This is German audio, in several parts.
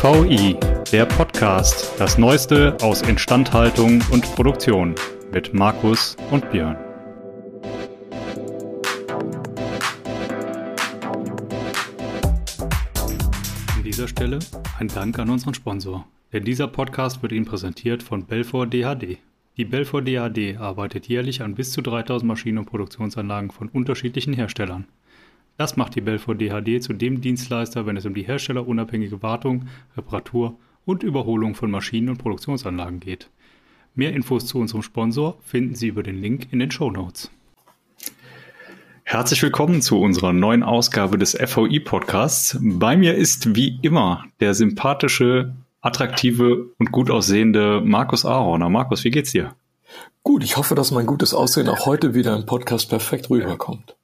FVI, der Podcast, das Neueste aus Instandhaltung und Produktion mit Markus und Björn. An dieser Stelle ein Dank an unseren Sponsor, denn dieser Podcast wird Ihnen präsentiert von Belfor DHD. Die Belfor DHD arbeitet jährlich an bis zu 3000 Maschinen und Produktionsanlagen von unterschiedlichen Herstellern. Das macht die Belfor DHD zu dem Dienstleister, wenn es um die herstellerunabhängige Wartung, Reparatur und Überholung von Maschinen und Produktionsanlagen geht. Mehr Infos zu unserem Sponsor finden Sie über den Link in den Show Notes. Herzlich willkommen zu unserer neuen Ausgabe des FOI Podcasts. Bei mir ist wie immer der sympathische, attraktive und gut aussehende Markus Aaroner. Markus, wie geht's dir? Gut, ich hoffe, dass mein gutes Aussehen auch heute wieder im Podcast perfekt rüberkommt.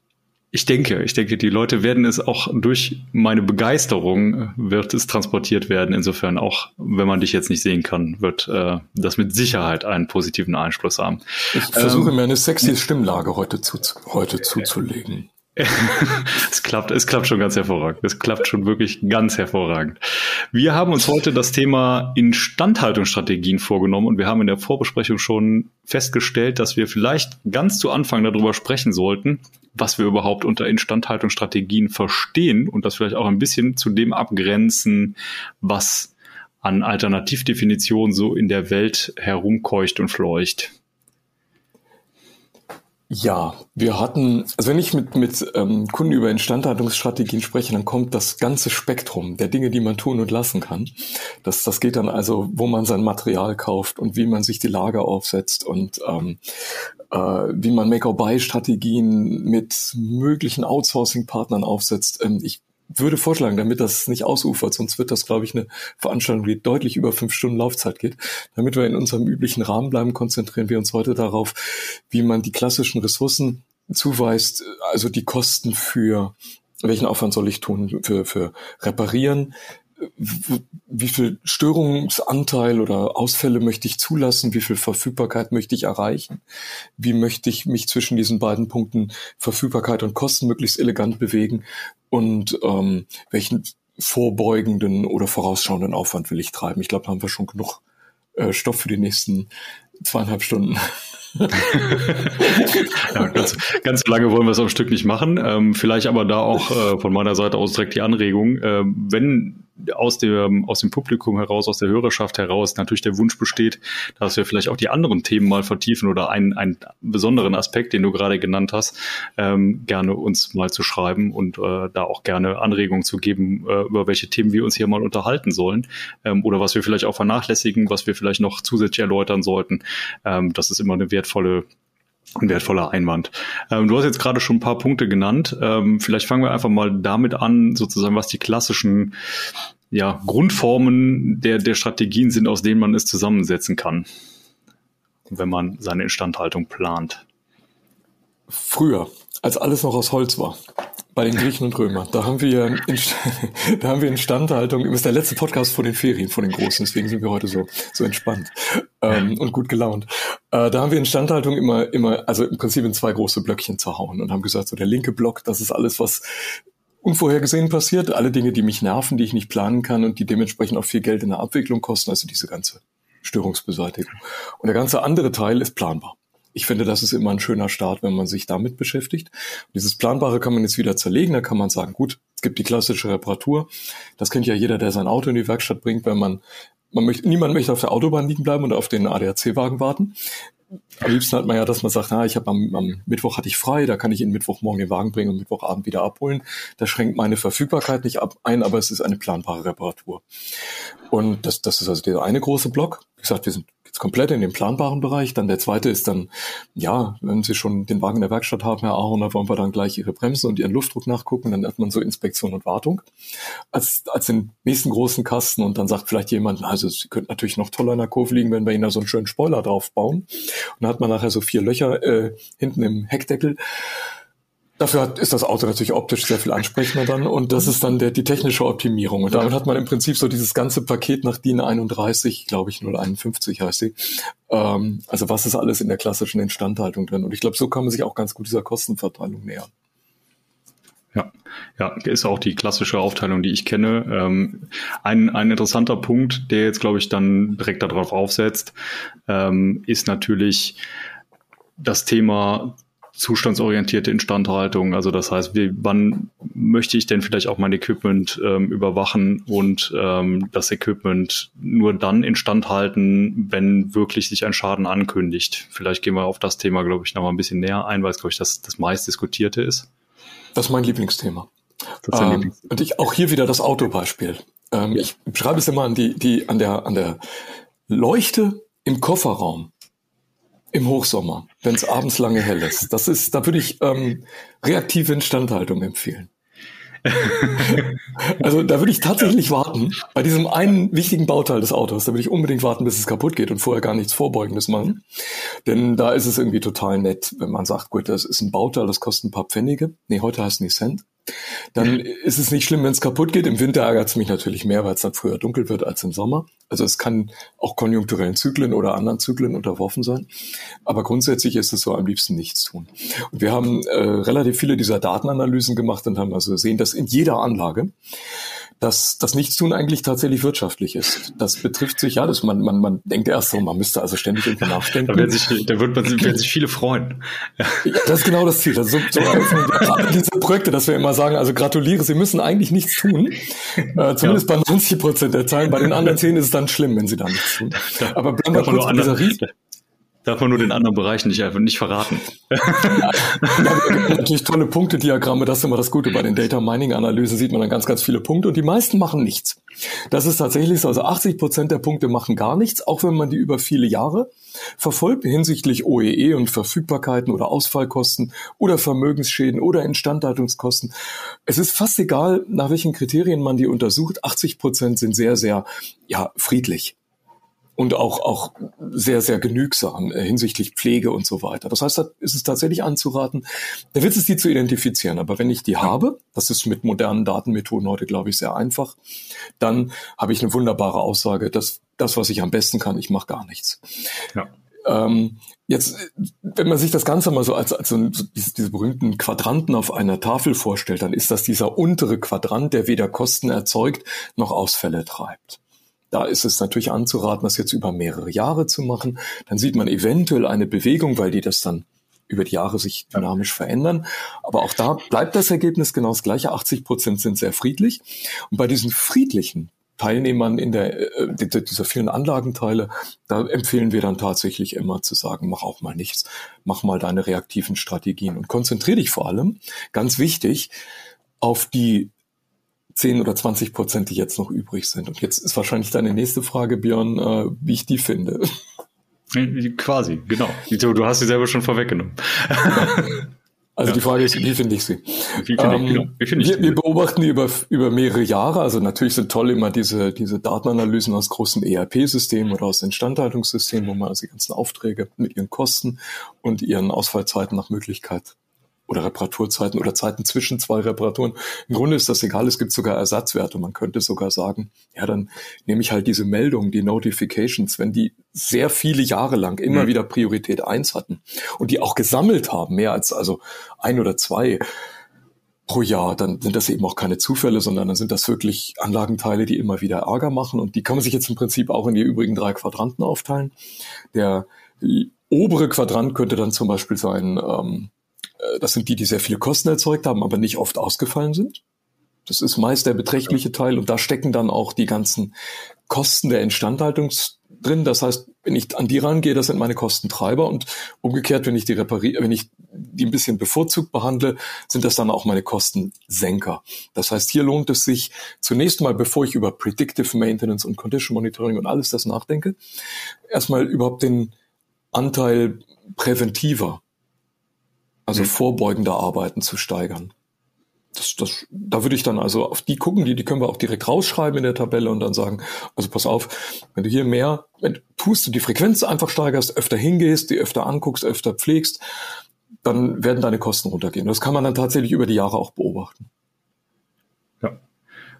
Ich denke, ich denke, die Leute werden es auch durch meine Begeisterung äh, wird es transportiert werden. Insofern auch, wenn man dich jetzt nicht sehen kann, wird äh, das mit Sicherheit einen positiven Einfluss haben. Ich versuche ähm, mir eine sexy Stimmlage heute, zu, heute zuzulegen. Es klappt, es klappt schon ganz hervorragend. Es klappt schon wirklich ganz hervorragend. Wir haben uns heute das Thema Instandhaltungsstrategien vorgenommen und wir haben in der Vorbesprechung schon festgestellt, dass wir vielleicht ganz zu Anfang darüber sprechen sollten, was wir überhaupt unter Instandhaltungsstrategien verstehen und das vielleicht auch ein bisschen zu dem abgrenzen, was an Alternativdefinitionen so in der Welt herumkeucht und fleucht. Ja, wir hatten, also wenn ich mit, mit ähm, Kunden über Instandhaltungsstrategien spreche, dann kommt das ganze Spektrum der Dinge, die man tun und lassen kann. Das, das geht dann also, wo man sein Material kauft und wie man sich die Lager aufsetzt und ähm, äh, wie man Make-or-Buy-Strategien mit möglichen Outsourcing-Partnern aufsetzt. Ähm, ich würde vorschlagen, damit das nicht ausufert, sonst wird das, glaube ich, eine Veranstaltung, die deutlich über fünf Stunden Laufzeit geht. Damit wir in unserem üblichen Rahmen bleiben, konzentrieren wir uns heute darauf, wie man die klassischen Ressourcen zuweist, also die Kosten für welchen Aufwand soll ich tun für, für reparieren, wie viel Störungsanteil oder Ausfälle möchte ich zulassen, wie viel Verfügbarkeit möchte ich erreichen, wie möchte ich mich zwischen diesen beiden Punkten Verfügbarkeit und Kosten möglichst elegant bewegen und ähm, welchen vorbeugenden oder vorausschauenden Aufwand will ich treiben. Ich glaube, da haben wir schon genug äh, Stoff für die nächsten zweieinhalb Stunden. ja, ganz, ganz so lange wollen wir es am Stück nicht machen. Ähm, vielleicht aber da auch äh, von meiner Seite aus direkt die Anregung. Äh, wenn aus dem, aus dem Publikum heraus, aus der Hörerschaft heraus natürlich der Wunsch besteht, dass wir vielleicht auch die anderen Themen mal vertiefen oder einen, einen besonderen Aspekt, den du gerade genannt hast, ähm, gerne uns mal zu schreiben und äh, da auch gerne Anregungen zu geben, äh, über welche Themen wir uns hier mal unterhalten sollen ähm, oder was wir vielleicht auch vernachlässigen, was wir vielleicht noch zusätzlich erläutern sollten. Ähm, das ist immer eine wertvolle ein wertvoller Einwand. Ähm, du hast jetzt gerade schon ein paar Punkte genannt. Ähm, vielleicht fangen wir einfach mal damit an, sozusagen, was die klassischen ja, Grundformen der, der Strategien sind, aus denen man es zusammensetzen kann, wenn man seine Instandhaltung plant. Früher, als alles noch aus Holz war, bei den Griechen und Römern, da haben wir, Inst da haben wir Instandhaltung, das ist der letzte Podcast vor den Ferien, vor den Großen, deswegen sind wir heute so, so entspannt ähm, und gut gelaunt. Äh, da haben wir Instandhaltung immer, immer, also im Prinzip in zwei große Blöckchen zerhauen und haben gesagt, so der linke Block, das ist alles, was unvorhergesehen passiert, alle Dinge, die mich nerven, die ich nicht planen kann und die dementsprechend auch viel Geld in der Abwicklung kosten, also diese ganze Störungsbeseitigung. Und der ganze andere Teil ist planbar. Ich finde, das ist immer ein schöner Start, wenn man sich damit beschäftigt. dieses Planbare kann man jetzt wieder zerlegen. Da kann man sagen, gut, es gibt die klassische Reparatur. Das kennt ja jeder, der sein Auto in die Werkstatt bringt, wenn man man möchte, niemand möchte auf der Autobahn liegen bleiben und auf den ADAC-Wagen warten. Am liebsten hat man ja, dass man sagt, na, ich habe am, am Mittwoch hatte ich frei, da kann ich in Mittwochmorgen den Wagen bringen und Mittwochabend wieder abholen. Das schränkt meine Verfügbarkeit nicht ab ein, aber es ist eine planbare Reparatur. Und das, das ist also der eine große Block. Wie gesagt, wir sind jetzt komplett in dem planbaren Bereich. Dann der zweite ist dann, ja, wenn Sie schon den Wagen in der Werkstatt haben, Herr da wollen wir dann gleich Ihre Bremsen und Ihren Luftdruck nachgucken. Dann hat man so Inspektion und Wartung als, als den nächsten großen Kasten. Und dann sagt vielleicht jemand, also Sie könnten natürlich noch toller in der Kurve liegen, wenn wir Ihnen da so einen schönen Spoiler drauf bauen. Und dann hat man nachher so vier Löcher äh, hinten im Heckdeckel. Dafür hat, ist das Auto natürlich optisch sehr viel ansprechender dann und das ist dann der, die technische Optimierung. Und damit hat man im Prinzip so dieses ganze Paket nach DIN 31, glaube ich 051 heißt sie. Ähm, also was ist alles in der klassischen Instandhaltung drin? Und ich glaube, so kann man sich auch ganz gut dieser Kostenverteilung nähern. Ja, ja, ist auch die klassische Aufteilung, die ich kenne. Ähm, ein, ein interessanter Punkt, der jetzt, glaube ich, dann direkt darauf aufsetzt, ähm, ist natürlich das Thema zustandsorientierte Instandhaltung. Also das heißt, wie, wann möchte ich denn vielleicht auch mein Equipment ähm, überwachen und ähm, das Equipment nur dann instand halten, wenn wirklich sich ein Schaden ankündigt. Vielleicht gehen wir auf das Thema, glaube ich, noch mal ein bisschen näher ein, weil es, glaube ich, das, das meist diskutierte ist. Das ist mein Lieblingsthema. Das ähm, Lieblings und ich auch hier wieder das Autobeispiel. Ähm, ja. Ich schreibe es immer an die, die an der an der Leuchte im Kofferraum im Hochsommer, wenn es abends lange hell ist. Das ist, da würde ich ähm, reaktive Instandhaltung empfehlen. also da würde ich tatsächlich warten. Bei diesem einen wichtigen Bauteil des Autos, da würde ich unbedingt warten, bis es kaputt geht und vorher gar nichts Vorbeugendes machen. Denn da ist es irgendwie total nett, wenn man sagt, gut, das ist ein Bauteil, das kostet ein paar Pfennige. Nee, heute heißt es nicht Cent dann ist es nicht schlimm, wenn es kaputt geht. Im Winter ärgert es mich natürlich mehr, weil es dann früher dunkel wird als im Sommer. Also es kann auch konjunkturellen Zyklen oder anderen Zyklen unterworfen sein. Aber grundsätzlich ist es so am liebsten nichts tun. Und wir haben äh, relativ viele dieser Datenanalysen gemacht und haben also gesehen, dass in jeder Anlage dass das Nichtstun eigentlich tatsächlich wirtschaftlich ist. Das betrifft sich, ja, das man, man, man denkt erst so, man müsste also ständig irgendwie nachdenken. Da, werden sich, da wird man, werden sich viele freuen. Ja, das ist genau das Ziel. Also so, so diese Projekte, dass wir immer sagen, also gratuliere, Sie müssen eigentlich nichts tun. Äh, zumindest ja. bei 90 Prozent der Zahlen. Bei den anderen 10 ist es dann schlimm, wenn Sie da nichts tun. Aber bleiben wir kurz bei dieser Riesen Darf man nur den anderen Bereichen nicht einfach nicht verraten. Ja, natürlich tolle Punktediagramme, das ist immer das Gute. Bei den Data Mining Analysen sieht man dann ganz, ganz viele Punkte und die meisten machen nichts. Das ist tatsächlich so. Also 80 Prozent der Punkte machen gar nichts, auch wenn man die über viele Jahre verfolgt hinsichtlich OEE e und Verfügbarkeiten oder Ausfallkosten oder Vermögensschäden oder Instandhaltungskosten. Es ist fast egal, nach welchen Kriterien man die untersucht. 80 Prozent sind sehr, sehr, ja, friedlich und auch, auch sehr, sehr genügsam äh, hinsichtlich Pflege und so weiter. Das heißt, da ist es tatsächlich anzuraten. Der Witz ist, die zu identifizieren. Aber wenn ich die habe, das ist mit modernen Datenmethoden heute, glaube ich, sehr einfach, dann habe ich eine wunderbare Aussage, dass das, was ich am besten kann, ich mache gar nichts. Ja. Ähm, jetzt, wenn man sich das Ganze mal so als, als so diese, diese berühmten Quadranten auf einer Tafel vorstellt, dann ist das dieser untere Quadrant, der weder Kosten erzeugt noch Ausfälle treibt. Da ist es natürlich anzuraten, das jetzt über mehrere Jahre zu machen. Dann sieht man eventuell eine Bewegung, weil die das dann über die Jahre sich dynamisch verändern. Aber auch da bleibt das Ergebnis genau das gleiche. 80 Prozent sind sehr friedlich. Und bei diesen friedlichen Teilnehmern in der, äh, dieser vielen Anlagenteile, da empfehlen wir dann tatsächlich immer zu sagen, mach auch mal nichts, mach mal deine reaktiven Strategien und konzentriere dich vor allem, ganz wichtig, auf die 10 oder 20 Prozent, die jetzt noch übrig sind. Und jetzt ist wahrscheinlich deine nächste Frage, Björn, äh, wie ich die finde. Quasi, genau. Du hast sie selber schon vorweggenommen. Also ja. die Frage ist, wie finde ich sie? Wie finde ähm, genau. find ich wir, wir, beobachten die über, über mehrere Jahre. Also natürlich sind toll immer diese, diese Datenanalysen aus großen ERP-Systemen oder aus Instandhaltungssystemen, wo man also die ganzen Aufträge mit ihren Kosten und ihren Ausfallzeiten nach Möglichkeit oder Reparaturzeiten oder Zeiten zwischen zwei Reparaturen. Im Grunde ist das egal, es gibt sogar Ersatzwerte. Man könnte sogar sagen, ja, dann nehme ich halt diese Meldungen, die Notifications, wenn die sehr viele Jahre lang immer mhm. wieder Priorität eins hatten und die auch gesammelt haben, mehr als also ein oder zwei pro Jahr, dann sind das eben auch keine Zufälle, sondern dann sind das wirklich Anlagenteile, die immer wieder Ärger machen und die kann man sich jetzt im Prinzip auch in die übrigen drei Quadranten aufteilen. Der obere Quadrant könnte dann zum Beispiel sein, ähm, äh, das sind die, die sehr viele Kosten erzeugt haben, aber nicht oft ausgefallen sind. Das ist meist der beträchtliche Teil und da stecken dann auch die ganzen Kosten der Instandhaltung drin. Das heißt, wenn ich an die rangehe, das sind meine Kostentreiber und umgekehrt, wenn ich die repariere, wenn ich die ein bisschen bevorzugt behandle, sind das dann auch meine Kostensenker. Das heißt, hier lohnt es sich zunächst mal, bevor ich über Predictive Maintenance und Condition Monitoring und alles das nachdenke, erstmal überhaupt den Anteil präventiver also mhm. vorbeugende Arbeiten zu steigern. Das, das, da würde ich dann also auf die gucken, die, die können wir auch direkt rausschreiben in der Tabelle und dann sagen, also pass auf, wenn du hier mehr, wenn tust du die Frequenz einfach steigerst, öfter hingehst, die öfter anguckst, öfter pflegst, dann werden deine Kosten runtergehen. Das kann man dann tatsächlich über die Jahre auch beobachten. Ja,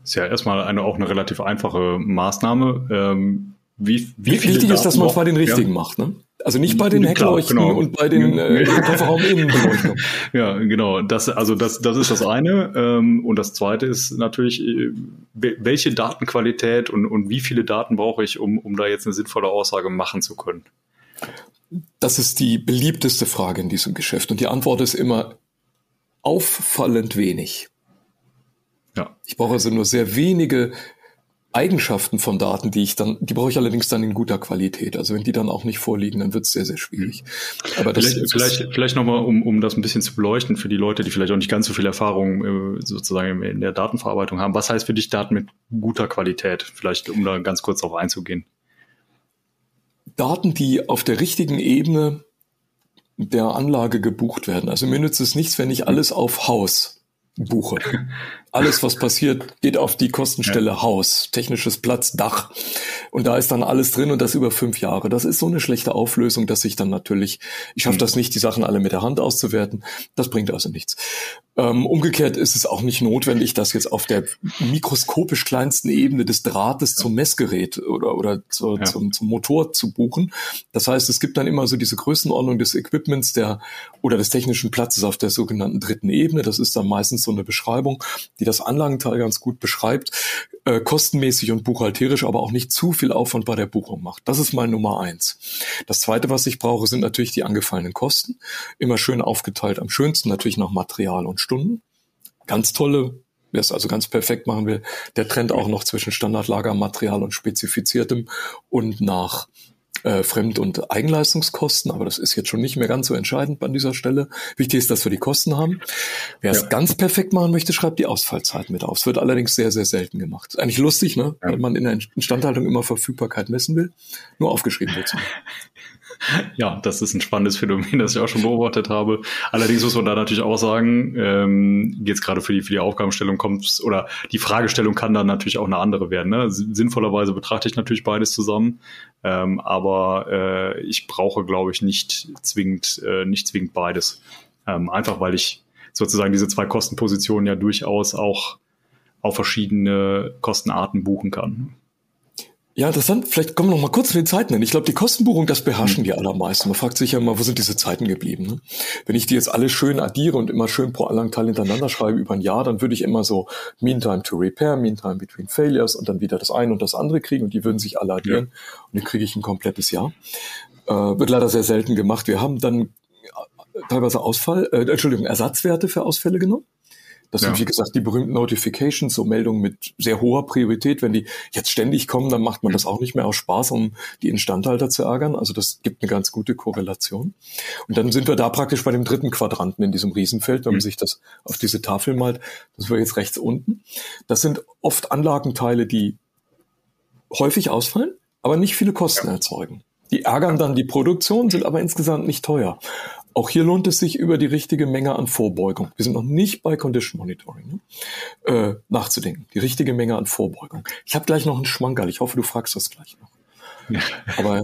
ist ja erstmal eine, auch eine relativ einfache Maßnahme. Ähm, wie, wie Wichtig ist, dass man es bei den richtigen ja. macht. Ne? Also nicht bei den Heckleuchten genau. und bei den äh, Kofferrauminnenbeleuchtungen. ja, genau. Das, also das, das ist das eine. Ähm, und das zweite ist natürlich, äh, welche Datenqualität und, und wie viele Daten brauche ich, um, um da jetzt eine sinnvolle Aussage machen zu können? Das ist die beliebteste Frage in diesem Geschäft. Und die Antwort ist immer auffallend wenig. Ja. Ich brauche also nur sehr wenige Eigenschaften von Daten, die ich dann, die brauche ich allerdings dann in guter Qualität. Also wenn die dann auch nicht vorliegen, dann wird es sehr, sehr schwierig. Aber das vielleicht, vielleicht, vielleicht nochmal, um, um das ein bisschen zu beleuchten für die Leute, die vielleicht auch nicht ganz so viel Erfahrung äh, sozusagen in der Datenverarbeitung haben. Was heißt für dich Daten mit guter Qualität? Vielleicht, um da ganz kurz darauf einzugehen. Daten, die auf der richtigen Ebene der Anlage gebucht werden. Also mir nützt es nichts, wenn ich alles auf Haus buche. Alles, was passiert, geht auf die Kostenstelle ja. Haus, technisches Platz, Dach. Und da ist dann alles drin und das über fünf Jahre. Das ist so eine schlechte Auflösung, dass ich dann natürlich, ich schaffe mhm. das nicht, die Sachen alle mit der Hand auszuwerten. Das bringt also nichts. Ähm, umgekehrt ist es auch nicht notwendig, das jetzt auf der mikroskopisch kleinsten Ebene des Drahtes zum Messgerät oder, oder zu, ja. zum, zum Motor zu buchen. Das heißt, es gibt dann immer so diese Größenordnung des Equipments der oder des technischen Platzes auf der sogenannten dritten Ebene. Das ist dann meistens so eine Beschreibung, die das Anlagenteil ganz gut beschreibt, äh, kostenmäßig und buchhalterisch, aber auch nicht zu viel Aufwand bei der Buchung macht. Das ist mal Nummer eins. Das zweite, was ich brauche, sind natürlich die angefallenen Kosten. Immer schön aufgeteilt. Am schönsten natürlich noch Material und Stunden. Ganz tolle wer es also ganz perfekt machen will, der trennt auch noch zwischen Standardlagermaterial und spezifiziertem und nach äh, Fremd- und Eigenleistungskosten, aber das ist jetzt schon nicht mehr ganz so entscheidend an dieser Stelle. Wichtig ist, dass wir die Kosten haben. Wer ja. es ganz perfekt machen möchte, schreibt die Ausfallzeit mit auf. Es wird allerdings sehr, sehr selten gemacht. Ist eigentlich lustig, ne? Ja. Wenn man in der Instandhaltung immer Verfügbarkeit messen will, nur aufgeschrieben wird. Ja, das ist ein spannendes Phänomen, das ich auch schon beobachtet habe. Allerdings muss man da natürlich auch sagen, ähm, jetzt gerade für die, für die Aufgabenstellung kommt oder die Fragestellung kann dann natürlich auch eine andere werden. Ne? Sinnvollerweise betrachte ich natürlich beides zusammen, ähm, aber äh, ich brauche, glaube ich, nicht zwingend, äh, nicht zwingend beides. Ähm, einfach weil ich sozusagen diese zwei Kostenpositionen ja durchaus auch auf verschiedene Kostenarten buchen kann. Ja, interessant. Vielleicht kommen wir noch mal kurz zu den Zeiten hin. Ich glaube, die Kostenbuchung, das beherrschen die allermeisten. Man fragt sich ja immer, wo sind diese Zeiten geblieben? Ne? Wenn ich die jetzt alle schön addiere und immer schön pro Anlagenteil hintereinander schreibe über ein Jahr, dann würde ich immer so Meantime to Repair, Meantime between Failures und dann wieder das eine und das andere kriegen und die würden sich alle addieren ja. und dann kriege ich ein komplettes Jahr. Äh, wird leider sehr selten gemacht. Wir haben dann teilweise Ausfall, äh, Entschuldigung, Ersatzwerte für Ausfälle genommen. Das ja. sind, wie gesagt, die berühmten Notifications, so Meldungen mit sehr hoher Priorität. Wenn die jetzt ständig kommen, dann macht man das auch nicht mehr aus Spaß, um die Instandhalter zu ärgern. Also das gibt eine ganz gute Korrelation. Und dann sind wir da praktisch bei dem dritten Quadranten in diesem Riesenfeld, wenn man mhm. sich das auf diese Tafel malt. Das war jetzt rechts unten. Das sind oft Anlagenteile, die häufig ausfallen, aber nicht viele Kosten ja. erzeugen. Die ärgern dann die Produktion, sind aber insgesamt nicht teuer. Auch hier lohnt es sich, über die richtige Menge an Vorbeugung, wir sind noch nicht bei Condition Monitoring, ne? äh, nachzudenken. Die richtige Menge an Vorbeugung. Ich habe gleich noch einen Schmankerl. Ich hoffe, du fragst das gleich noch. Ja. Aber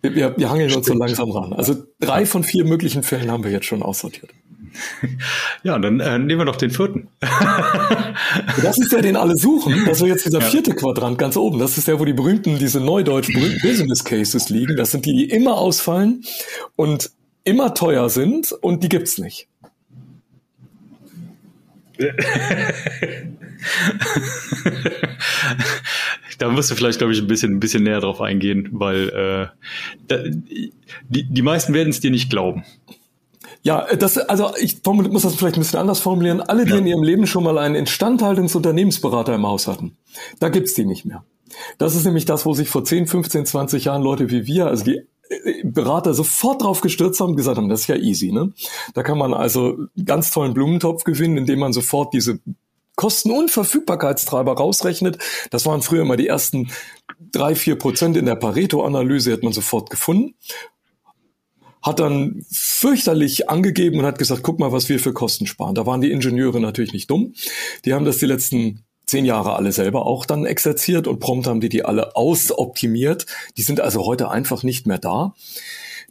wir, wir hangeln uns so langsam ran. Also drei von vier möglichen Fällen haben wir jetzt schon aussortiert. Ja, dann äh, nehmen wir doch den vierten. das ist der, den alle suchen. Das ist jetzt dieser vierte ja. Quadrant ganz oben. Das ist der, wo die berühmten, diese neudeutsch berühmten Business Cases liegen. Das sind die, die immer ausfallen und immer teuer sind und die gibt's nicht. da musst du vielleicht, glaube ich, ein bisschen, ein bisschen näher drauf eingehen, weil äh, da, die, die meisten werden es dir nicht glauben. Ja, das, also ich muss das vielleicht ein bisschen anders formulieren. Alle, die ja. in ihrem Leben schon mal einen Instandhaltungsunternehmensberater im Haus hatten, da gibt's die nicht mehr. Das ist nämlich das, wo sich vor 10, 15, 20 Jahren Leute wie wir, also die Berater sofort drauf gestürzt haben gesagt haben, das ist ja easy, ne? Da kann man also ganz tollen Blumentopf gewinnen, indem man sofort diese Kosten- und Verfügbarkeitstreiber rausrechnet. Das waren früher immer die ersten drei, vier Prozent in der Pareto-Analyse, hat man sofort gefunden. Hat dann fürchterlich angegeben und hat gesagt, guck mal, was wir für Kosten sparen. Da waren die Ingenieure natürlich nicht dumm. Die haben das die letzten zehn Jahre alle selber auch dann exerziert und prompt haben die die alle ausoptimiert. Die sind also heute einfach nicht mehr da.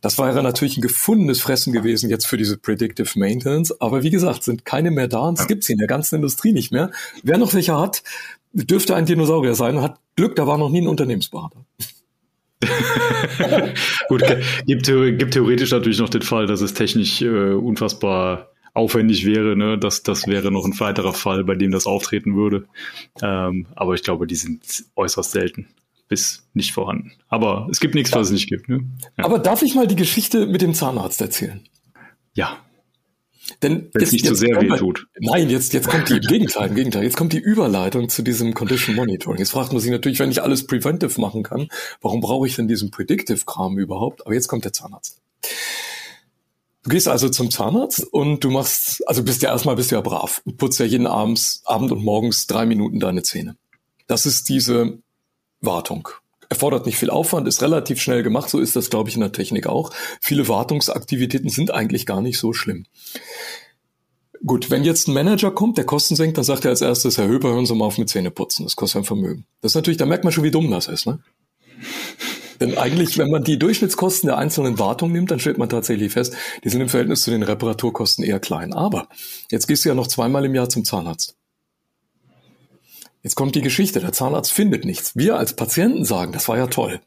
Das wäre natürlich ein gefundenes Fressen gewesen jetzt für diese Predictive Maintenance. Aber wie gesagt, sind keine mehr da und es gibt sie in der ganzen Industrie nicht mehr. Wer noch welche hat, dürfte ein Dinosaurier sein und hat Glück, da war noch nie ein Unternehmensberater. Gut, gibt, gibt theoretisch natürlich noch den Fall, dass es technisch äh, unfassbar aufwendig wäre. Ne? Das, das wäre noch ein weiterer Fall, bei dem das auftreten würde. Ähm, aber ich glaube, die sind äußerst selten bis nicht vorhanden. Aber es gibt nichts, was es nicht gibt. Ne? Ja. Aber darf ich mal die Geschichte mit dem Zahnarzt erzählen? Ja. Denn Wenn es nicht zu so sehr weh tut. Nein, jetzt, jetzt kommt die, im Gegenteil, im Gegenteil, jetzt kommt die Überleitung zu diesem Condition Monitoring. Jetzt fragt man sich natürlich, wenn ich alles preventive machen kann, warum brauche ich denn diesen Predictive-Kram überhaupt? Aber jetzt kommt der Zahnarzt. Du gehst also zum Zahnarzt und du machst, also bist ja erstmal bist ja brav und putzt ja jeden Abends, Abend und morgens drei Minuten deine Zähne. Das ist diese Wartung. Erfordert nicht viel Aufwand, ist relativ schnell gemacht, so ist das, glaube ich, in der Technik auch. Viele Wartungsaktivitäten sind eigentlich gar nicht so schlimm. Gut, wenn jetzt ein Manager kommt, der Kosten senkt, dann sagt er als erstes, Herr Höber, hören Sie mal auf mit Zähne putzen. Das kostet ein Vermögen. Das ist natürlich, da merkt man schon, wie dumm das ist, ne? Denn eigentlich, wenn man die Durchschnittskosten der einzelnen Wartung nimmt, dann stellt man tatsächlich fest, die sind im Verhältnis zu den Reparaturkosten eher klein. Aber jetzt gehst du ja noch zweimal im Jahr zum Zahnarzt. Jetzt kommt die Geschichte, der Zahnarzt findet nichts. Wir als Patienten sagen, das war ja toll.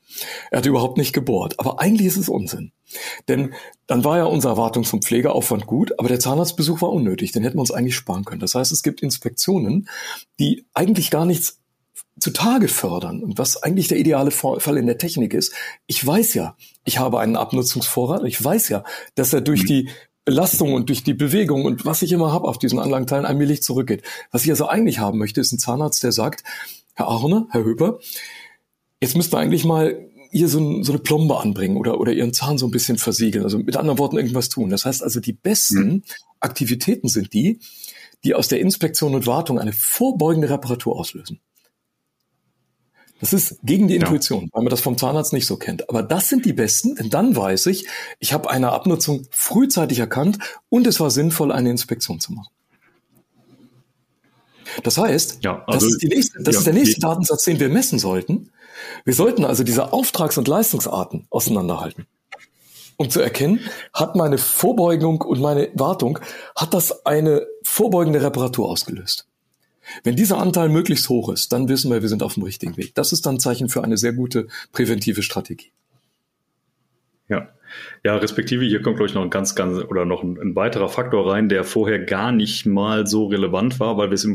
Er hat überhaupt nicht gebohrt. Aber eigentlich ist es Unsinn. Denn dann war ja unser Erwartungs- und Pflegeaufwand gut, aber der Zahnarztbesuch war unnötig. Den hätten wir uns eigentlich sparen können. Das heißt, es gibt Inspektionen, die eigentlich gar nichts zutage fördern und was eigentlich der ideale Fall in der Technik ist. Ich weiß ja, ich habe einen Abnutzungsvorrat. Ich weiß ja, dass er durch mhm. die Belastung und durch die Bewegung und was ich immer habe auf diesen Anlagenteilen allmählich zurückgeht. Was ich also eigentlich haben möchte, ist ein Zahnarzt, der sagt, Herr Ahorner, Herr Höber, jetzt müsst ihr eigentlich mal hier so, ein, so, eine Plombe anbringen oder, oder ihren Zahn so ein bisschen versiegeln. Also mit anderen Worten irgendwas tun. Das heißt also, die besten mhm. Aktivitäten sind die, die aus der Inspektion und Wartung eine vorbeugende Reparatur auslösen. Das ist gegen die Intuition, ja. weil man das vom Zahnarzt nicht so kennt. Aber das sind die besten, denn dann weiß ich, ich habe eine Abnutzung frühzeitig erkannt und es war sinnvoll, eine Inspektion zu machen. Das heißt, ja, also, das, ist, nächste, das ja, ist der nächste Datensatz, den wir messen sollten. Wir sollten also diese Auftrags- und Leistungsarten auseinanderhalten. Um zu erkennen, hat meine Vorbeugung und meine Wartung, hat das eine vorbeugende Reparatur ausgelöst? Wenn dieser Anteil möglichst hoch ist, dann wissen wir, wir sind auf dem richtigen Weg. Das ist dann ein Zeichen für eine sehr gute präventive Strategie. Ja. Ja, respektive hier kommt, glaube ich, noch ein ganz, ganz oder noch ein, ein, weiterer Faktor rein, der vorher gar nicht mal so relevant war, weil wir es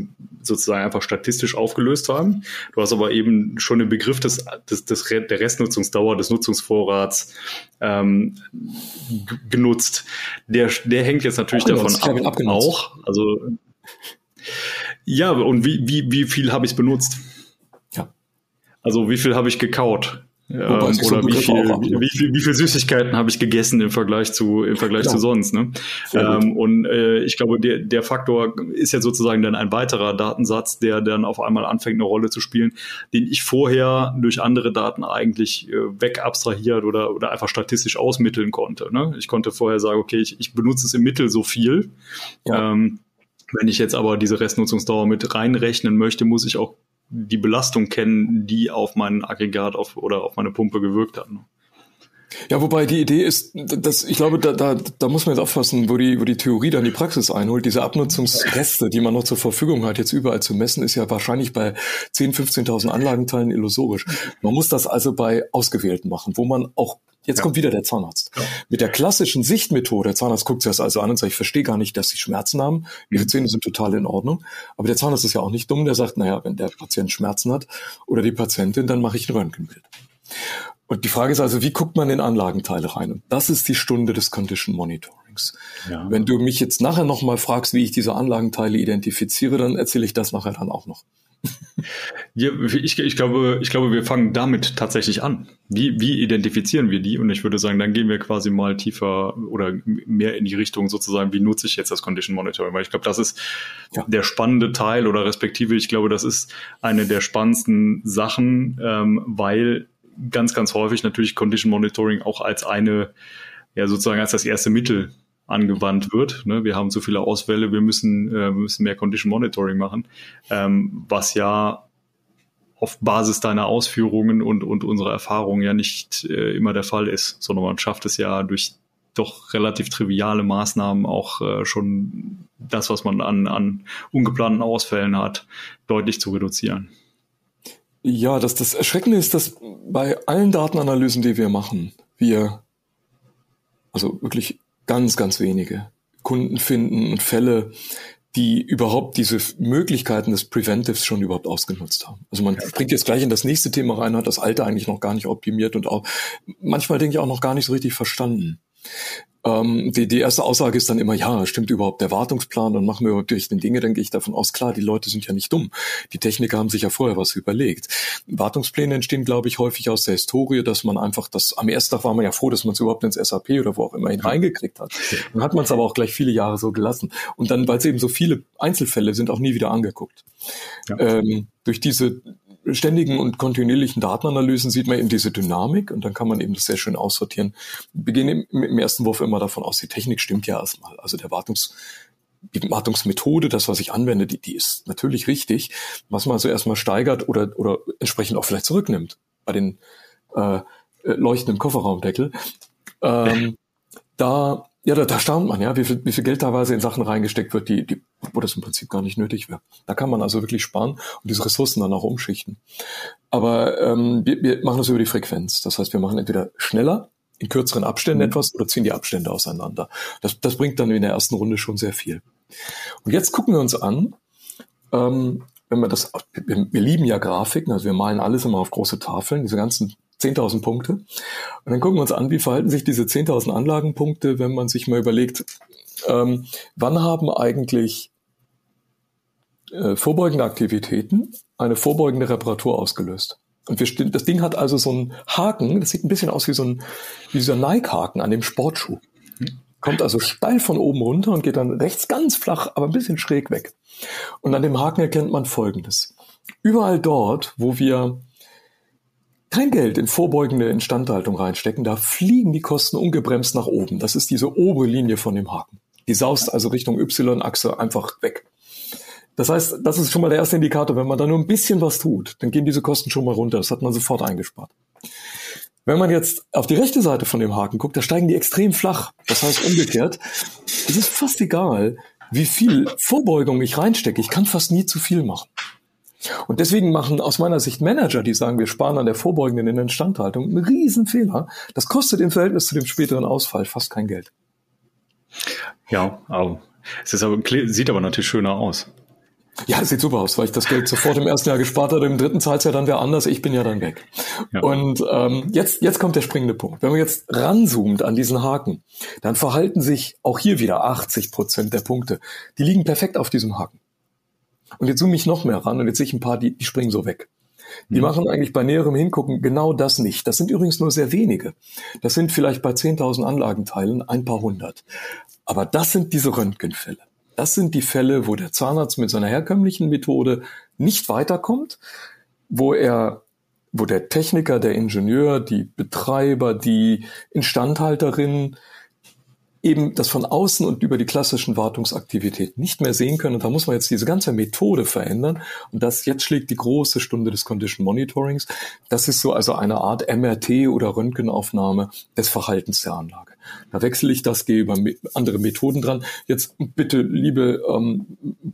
sozusagen einfach statistisch aufgelöst haben. Du hast aber eben schon den Begriff des, des, des der Restnutzungsdauer, des Nutzungsvorrats ähm, genutzt. Der, der hängt jetzt natürlich davon ab, auch. Also ja, und wie, wie, wie viel habe ich benutzt? Ja. Also wie viel habe ich gekaut? Ähm, oder wie viel, wie, viel, wie viel Süßigkeiten habe ich gegessen im Vergleich zu im Vergleich genau. zu sonst. Ne? Ähm, und äh, ich glaube, der, der Faktor ist ja sozusagen dann ein weiterer Datensatz, der dann auf einmal anfängt, eine Rolle zu spielen, den ich vorher durch andere Daten eigentlich äh, wegabstrahiert oder, oder einfach statistisch ausmitteln konnte. Ne? Ich konnte vorher sagen, okay, ich, ich benutze es im Mittel so viel. Ja. Ähm, wenn ich jetzt aber diese Restnutzungsdauer mit reinrechnen möchte, muss ich auch die Belastung kennen, die auf mein Aggregat auf, oder auf meine Pumpe gewirkt hat. Ja, wobei die Idee ist, dass ich glaube, da, da, da muss man jetzt aufpassen, wo die, wo die Theorie dann die Praxis einholt. Diese Abnutzungsreste, die man noch zur Verfügung hat, jetzt überall zu messen, ist ja wahrscheinlich bei 10.000, 15.000 Anlagenteilen illusorisch. Man muss das also bei ausgewählten machen, wo man auch Jetzt ja. kommt wieder der Zahnarzt. Ja. Mit der klassischen Sichtmethode, der Zahnarzt guckt sich das also an und sagt, ich verstehe gar nicht, dass Sie Schmerzen haben. Ihre mhm. Zähne sind total in Ordnung. Aber der Zahnarzt ist ja auch nicht dumm, der sagt, naja, wenn der Patient Schmerzen hat oder die Patientin, dann mache ich ein Röntgenbild. Und die Frage ist also, wie guckt man in Anlagenteile rein? Und das ist die Stunde des Condition Monitorings. Ja. Wenn du mich jetzt nachher nochmal fragst, wie ich diese Anlagenteile identifiziere, dann erzähle ich das nachher dann auch noch. Ja, ich, ich, glaube, ich glaube, wir fangen damit tatsächlich an. Wie, wie identifizieren wir die? Und ich würde sagen, dann gehen wir quasi mal tiefer oder mehr in die Richtung sozusagen, wie nutze ich jetzt das Condition Monitoring? Weil ich glaube, das ist ja. der spannende Teil oder respektive, ich glaube, das ist eine der spannendsten Sachen, ähm, weil ganz, ganz häufig natürlich Condition Monitoring auch als eine, ja sozusagen als das erste Mittel angewandt wird. Ne? Wir haben zu viele Ausfälle, wir müssen, äh, müssen mehr Condition Monitoring machen, ähm, was ja auf Basis deiner Ausführungen und, und unserer Erfahrungen ja nicht äh, immer der Fall ist, sondern man schafft es ja durch doch relativ triviale Maßnahmen auch äh, schon das, was man an, an ungeplanten Ausfällen hat, deutlich zu reduzieren. Ja, das, das Erschreckende ist, dass bei allen Datenanalysen, die wir machen, wir, also wirklich ganz, ganz wenige Kunden finden und Fälle, die überhaupt diese Möglichkeiten des Preventives schon überhaupt ausgenutzt haben. Also man springt jetzt gleich in das nächste Thema rein, hat das alte eigentlich noch gar nicht optimiert und auch manchmal denke ich auch noch gar nicht so richtig verstanden. Ähm, die, die erste Aussage ist dann immer, ja, stimmt überhaupt der Wartungsplan und machen wir überhaupt durch den Dinge, dann gehe ich davon aus, klar, die Leute sind ja nicht dumm. Die Techniker haben sich ja vorher was überlegt. Wartungspläne entstehen, glaube ich, häufig aus der Historie, dass man einfach das, am ersten Tag war man ja froh, dass man es überhaupt ins SAP oder wo auch immer hineingekriegt hat. Dann hat man es aber auch gleich viele Jahre so gelassen. Und dann, weil es eben so viele Einzelfälle sind, auch nie wieder angeguckt. Ja. Ähm, durch diese ständigen und kontinuierlichen Datenanalysen sieht man eben diese Dynamik und dann kann man eben das sehr schön aussortieren. Wir beginnen im, ersten Wurf immer davon aus, die Technik stimmt ja erstmal. Also der Wartungs, die Wartungsmethode, das, was ich anwende, die, die ist natürlich richtig. Was man also erstmal steigert oder, oder entsprechend auch vielleicht zurücknimmt bei den äh, leuchtenden Kofferraumdeckel, ähm, da ja, da, da staunt man, ja, wie viel, wie viel Geld teilweise in Sachen reingesteckt wird, die, die, wo das im Prinzip gar nicht nötig wäre. Da kann man also wirklich sparen und diese Ressourcen dann auch umschichten. Aber ähm, wir, wir machen das über die Frequenz. Das heißt, wir machen entweder schneller, in kürzeren Abständen mhm. etwas oder ziehen die Abstände auseinander. Das, das bringt dann in der ersten Runde schon sehr viel. Und jetzt gucken wir uns an, ähm, wenn wir das, wir, wir lieben ja Grafiken, also wir malen alles immer auf große Tafeln, diese ganzen 10.000 Punkte. Und dann gucken wir uns an, wie verhalten sich diese 10.000 Anlagenpunkte, wenn man sich mal überlegt, ähm, wann haben eigentlich äh, vorbeugende Aktivitäten eine vorbeugende Reparatur ausgelöst. Und wir, das Ding hat also so einen Haken, das sieht ein bisschen aus wie so ein, wie dieser Nike-Haken an dem Sportschuh. Kommt also steil von oben runter und geht dann rechts ganz flach, aber ein bisschen schräg weg. Und an dem Haken erkennt man Folgendes. Überall dort, wo wir kein Geld in vorbeugende Instandhaltung reinstecken, da fliegen die Kosten ungebremst nach oben. Das ist diese obere Linie von dem Haken. Die saust also Richtung Y-Achse einfach weg. Das heißt, das ist schon mal der erste Indikator. Wenn man da nur ein bisschen was tut, dann gehen diese Kosten schon mal runter. Das hat man sofort eingespart. Wenn man jetzt auf die rechte Seite von dem Haken guckt, da steigen die extrem flach. Das heißt umgekehrt, es ist fast egal, wie viel Vorbeugung ich reinstecke. Ich kann fast nie zu viel machen. Und deswegen machen aus meiner Sicht Manager, die sagen, wir sparen an der vorbeugenden Instandhaltung, einen riesen Fehler. Das kostet im Verhältnis zu dem späteren Ausfall fast kein Geld. Ja, aber es ist aber, sieht aber natürlich schöner aus. Ja, es sieht super aus, weil ich das Geld sofort im ersten Jahr gespart hatte. Im dritten zahlt ja dann wer anders. Ich bin ja dann weg. Ja. Und ähm, jetzt, jetzt kommt der springende Punkt. Wenn man jetzt ranzoomt an diesen Haken, dann verhalten sich auch hier wieder 80 Prozent der Punkte. Die liegen perfekt auf diesem Haken. Und jetzt zoome ich noch mehr ran und jetzt sehe ich ein paar, die, die springen so weg. Die mhm. machen eigentlich bei näherem Hingucken genau das nicht. Das sind übrigens nur sehr wenige. Das sind vielleicht bei 10.000 Anlagenteilen ein paar hundert. Aber das sind diese Röntgenfälle. Das sind die Fälle, wo der Zahnarzt mit seiner herkömmlichen Methode nicht weiterkommt, wo er wo der Techniker, der Ingenieur, die Betreiber, die Instandhalterin eben das von außen und über die klassischen Wartungsaktivitäten nicht mehr sehen können. Und da muss man jetzt diese ganze Methode verändern. Und das jetzt schlägt die große Stunde des Condition Monitorings. Das ist so also eine Art MRT oder Röntgenaufnahme des Verhaltens der Anlage. Da wechsle ich das, gehe über andere Methoden dran. Jetzt bitte, liebe ähm,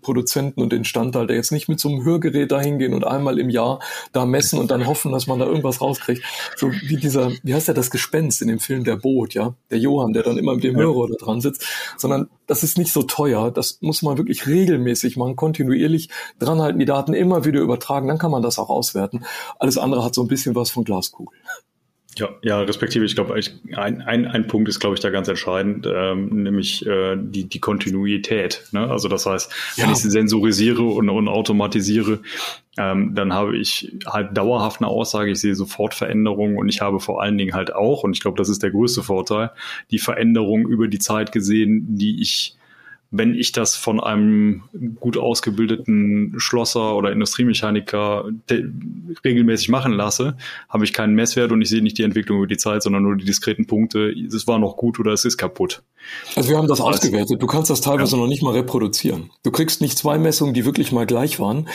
Produzenten und Instandhalter, jetzt nicht mit so einem Hörgerät da hingehen und einmal im Jahr da messen und dann hoffen, dass man da irgendwas rauskriegt. So wie dieser, wie heißt der das Gespenst in dem Film Der Boot, ja? Der Johann, der dann immer mit dem Hörer da dran sitzt. Sondern das ist nicht so teuer. Das muss man wirklich regelmäßig machen, kontinuierlich dranhalten, die Daten immer wieder übertragen. Dann kann man das auch auswerten. Alles andere hat so ein bisschen was von Glaskugel. Ja, ja, respektive, ich glaube, ein, ein, ein Punkt ist, glaube ich, da ganz entscheidend, ähm, nämlich äh, die, die Kontinuität. Ne? Also das heißt, wenn ja. ich sie sensorisiere und, und automatisiere, ähm, dann habe ich halt dauerhaft eine Aussage, ich sehe sofort Veränderungen und ich habe vor allen Dingen halt auch, und ich glaube, das ist der größte Vorteil, die Veränderung über die Zeit gesehen, die ich wenn ich das von einem gut ausgebildeten Schlosser oder Industriemechaniker regelmäßig machen lasse, habe ich keinen Messwert und ich sehe nicht die Entwicklung über die Zeit, sondern nur die diskreten Punkte, es war noch gut oder es ist kaputt. Also wir haben das ausgewertet. Du kannst das teilweise ja. noch nicht mal reproduzieren. Du kriegst nicht zwei Messungen, die wirklich mal gleich waren.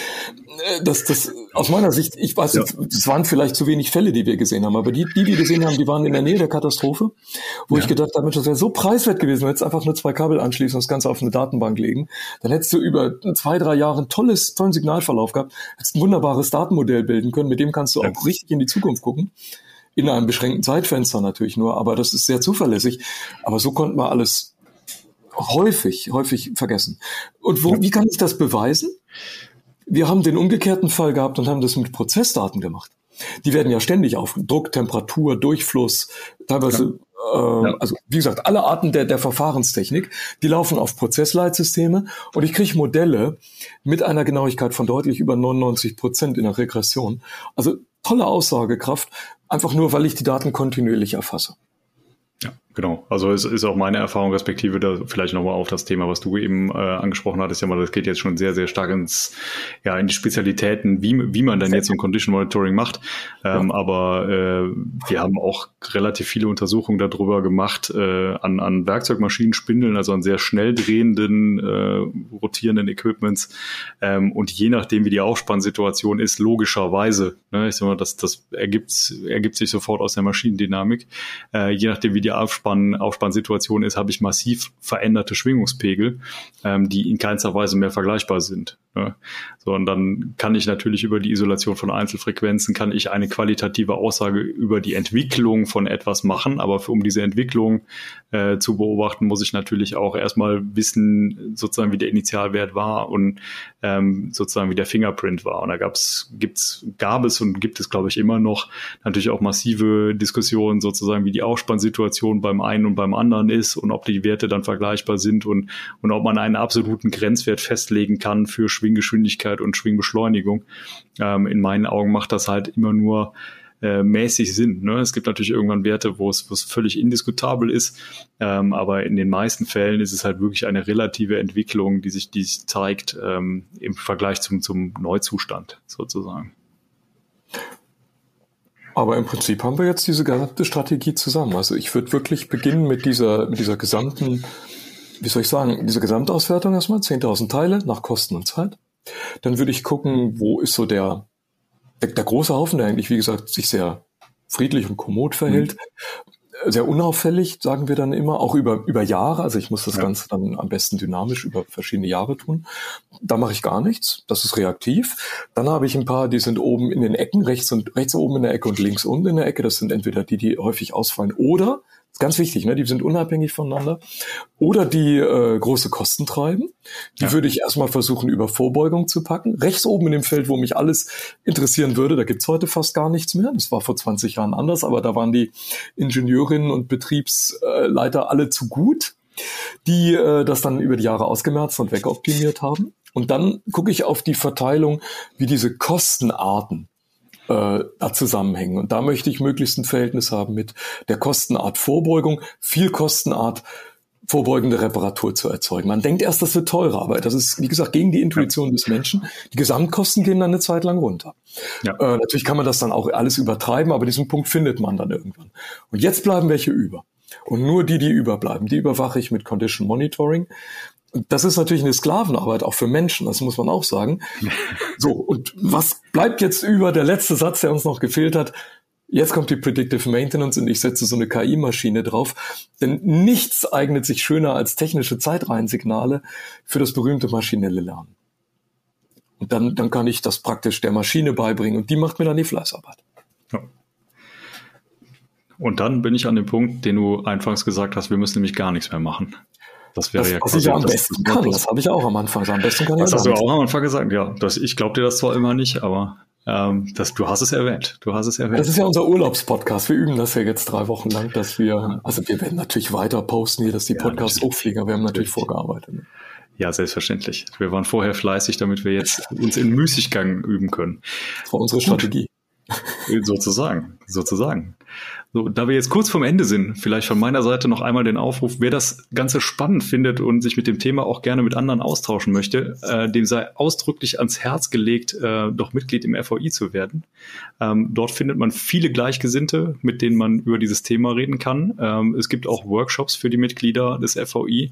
Äh, das, das, aus meiner Sicht, ich weiß, ja. es waren vielleicht zu wenig Fälle, die wir gesehen haben, aber die, die wir gesehen haben, die waren in der Nähe der Katastrophe, wo ja. ich gedacht habe, Mensch, das wäre so preiswert gewesen, wenn jetzt einfach nur zwei Kabel anschließen und das Ganze auf eine Datenbank legen. Dann hättest du über zwei, drei Jahre ein tolles, tollen Signalverlauf gehabt, hättest ein wunderbares Datenmodell bilden können, mit dem kannst du auch richtig in die Zukunft gucken in einem beschränkten Zeitfenster natürlich nur, aber das ist sehr zuverlässig. Aber so konnte man alles häufig, häufig vergessen. Und wo, wie kann ich das beweisen? Wir haben den umgekehrten Fall gehabt und haben das mit Prozessdaten gemacht. Die werden ja ständig auf Druck, Temperatur, Durchfluss, teilweise, ja. äh, also wie gesagt, alle Arten der, der Verfahrenstechnik, die laufen auf Prozessleitsysteme und ich kriege Modelle mit einer Genauigkeit von deutlich über 99 Prozent in der Regression. Also tolle Aussagekraft, einfach nur, weil ich die Daten kontinuierlich erfasse. Genau, also es ist auch meine Erfahrung, Perspektive da vielleicht nochmal auf das Thema, was du eben äh, angesprochen hattest, ja mal, das geht jetzt schon sehr, sehr stark ins, ja, in die Spezialitäten, wie, wie man dann jetzt so ein Condition Monitoring macht. Ähm, ja. Aber äh, wir haben auch relativ viele Untersuchungen darüber gemacht, äh, an, an Werkzeugmaschinen, also an sehr schnell drehenden, äh, rotierenden Equipments. Ähm, und je nachdem, wie die Aufspannsituation ist, logischerweise, ne, ich sag mal, das, das ergibt, ergibt sich sofort aus der Maschinendynamik, äh, je nachdem, wie die Aufspann Aufspann, Aufspannsituation ist, habe ich massiv veränderte Schwingungspegel, ähm, die in keinster Weise mehr vergleichbar sind. Ne? So, und dann kann ich natürlich über die Isolation von Einzelfrequenzen, kann ich eine qualitative Aussage über die Entwicklung von etwas machen, aber für, um diese Entwicklung äh, zu beobachten, muss ich natürlich auch erstmal wissen, sozusagen, wie der Initialwert war und ähm, sozusagen, wie der Fingerprint war. Und da gab's, gibt's, gab es und gibt es, glaube ich, immer noch natürlich auch massive Diskussionen, sozusagen, wie die Aufspannsituation beim einen und beim anderen ist und ob die Werte dann vergleichbar sind und, und ob man einen absoluten Grenzwert festlegen kann für Schwinggeschwindigkeit und Schwingbeschleunigung. Ähm, in meinen Augen macht das halt immer nur äh, mäßig Sinn. Ne? Es gibt natürlich irgendwann Werte, wo es, wo es völlig indiskutabel ist, ähm, aber in den meisten Fällen ist es halt wirklich eine relative Entwicklung, die sich, die sich zeigt ähm, im Vergleich zum, zum Neuzustand sozusagen. Aber im Prinzip haben wir jetzt diese gesamte Strategie zusammen. Also ich würde wirklich beginnen mit dieser, mit dieser gesamten, wie soll ich sagen, dieser Gesamtauswertung erstmal, 10.000 Teile nach Kosten und Zeit. Dann würde ich gucken, wo ist so der, der, der große Haufen, der eigentlich, wie gesagt, sich sehr friedlich und kommod verhält. Mhm sehr unauffällig, sagen wir dann immer, auch über, über Jahre. Also ich muss das ja. Ganze dann am besten dynamisch über verschiedene Jahre tun. Da mache ich gar nichts. Das ist reaktiv. Dann habe ich ein paar, die sind oben in den Ecken, rechts und rechts oben in der Ecke und links unten in der Ecke. Das sind entweder die, die häufig ausfallen oder ist ganz wichtig, ne? die sind unabhängig voneinander. Oder die äh, große Kosten treiben. Die ja. würde ich erstmal versuchen, über Vorbeugung zu packen. Rechts oben in dem Feld, wo mich alles interessieren würde, da gibt's heute fast gar nichts mehr. Das war vor 20 Jahren anders, aber da waren die Ingenieurinnen und Betriebsleiter alle zu gut, die äh, das dann über die Jahre ausgemerzt und wegoptimiert haben. Und dann gucke ich auf die Verteilung, wie diese Kostenarten äh, da zusammenhängen. Und da möchte ich möglichst ein Verhältnis haben mit der Kostenart Vorbeugung, viel Kostenart vorbeugende Reparatur zu erzeugen. Man denkt erst, das wird teurer, aber das ist, wie gesagt, gegen die Intuition des Menschen. Die Gesamtkosten gehen dann eine Zeit lang runter. Ja. Äh, natürlich kann man das dann auch alles übertreiben, aber diesen Punkt findet man dann irgendwann. Und jetzt bleiben welche über. Und nur die, die überbleiben, die überwache ich mit Condition Monitoring das ist natürlich eine Sklavenarbeit auch für Menschen, das muss man auch sagen. So, und was bleibt jetzt über? Der letzte Satz, der uns noch gefehlt hat. Jetzt kommt die Predictive Maintenance und ich setze so eine KI-Maschine drauf. Denn nichts eignet sich schöner als technische Zeitreihensignale für das berühmte maschinelle Lernen. Und dann, dann kann ich das praktisch der Maschine beibringen und die macht mir dann die Fleißarbeit. Ja. Und dann bin ich an dem Punkt, den du anfangs gesagt hast, wir müssen nämlich gar nichts mehr machen. Das wäre das, ja was ich am besten kann. Das habe ich auch am Anfang gesagt. Am besten kann ich das hast du auch am Anfang gesagt, ja. Das, ich glaube dir das zwar immer nicht, aber ähm, das, du hast es erwähnt. Du hast es erwähnt. Das ist ja unser Urlaubspodcast. Wir üben das ja jetzt drei Wochen lang, dass wir, also wir werden natürlich weiter posten hier, dass die Podcasts ja, hochfliegen. Wir haben natürlich vorgearbeitet. Ne? Ja, selbstverständlich. Wir waren vorher fleißig, damit wir jetzt uns in Müßiggang üben können. Das war unsere Strategie. Sozusagen, sozusagen. So, da wir jetzt kurz vorm Ende sind, vielleicht von meiner Seite noch einmal den Aufruf, wer das Ganze spannend findet und sich mit dem Thema auch gerne mit anderen austauschen möchte, äh, dem sei ausdrücklich ans Herz gelegt, äh, doch Mitglied im FOI zu werden. Ähm, dort findet man viele Gleichgesinnte, mit denen man über dieses Thema reden kann. Ähm, es gibt auch Workshops für die Mitglieder des FOI,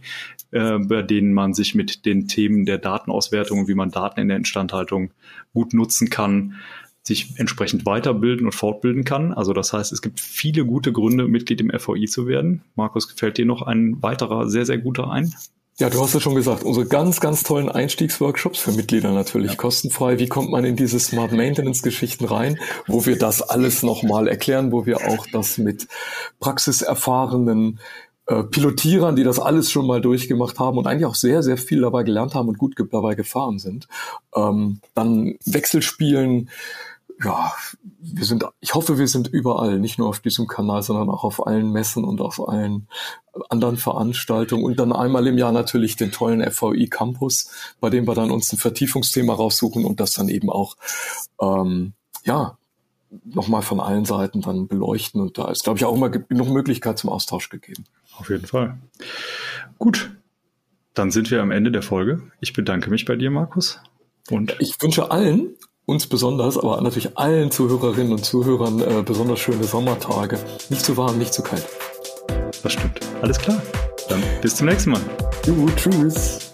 äh, bei denen man sich mit den Themen der Datenauswertung und wie man Daten in der Instandhaltung gut nutzen kann, sich entsprechend weiterbilden und fortbilden kann. Also das heißt, es gibt viele gute Gründe, Mitglied im FOI zu werden. Markus, gefällt dir noch ein weiterer sehr, sehr guter ein? Ja, du hast es schon gesagt, unsere ganz, ganz tollen Einstiegsworkshops für Mitglieder natürlich ja. kostenfrei. Wie kommt man in diese Smart Maintenance Geschichten rein, wo wir das alles nochmal erklären, wo wir auch das mit praxiserfahrenen äh, Pilotierern, die das alles schon mal durchgemacht haben und eigentlich auch sehr, sehr viel dabei gelernt haben und gut dabei gefahren sind. Ähm, dann Wechselspielen, ja, wir sind, ich hoffe, wir sind überall, nicht nur auf diesem Kanal, sondern auch auf allen Messen und auf allen anderen Veranstaltungen und dann einmal im Jahr natürlich den tollen FVI Campus, bei dem wir dann uns ein Vertiefungsthema raussuchen und das dann eben auch, ähm, ja, nochmal von allen Seiten dann beleuchten und da ist, glaube ich, auch immer genug Möglichkeit zum Austausch gegeben. Auf jeden Fall. Gut, dann sind wir am Ende der Folge. Ich bedanke mich bei dir, Markus. Und ich wünsche allen uns besonders, aber natürlich allen Zuhörerinnen und Zuhörern äh, besonders schöne Sommertage. Nicht zu warm, nicht zu kalt. Das stimmt. Alles klar. Dann bis zum nächsten Mal. Jo, tschüss.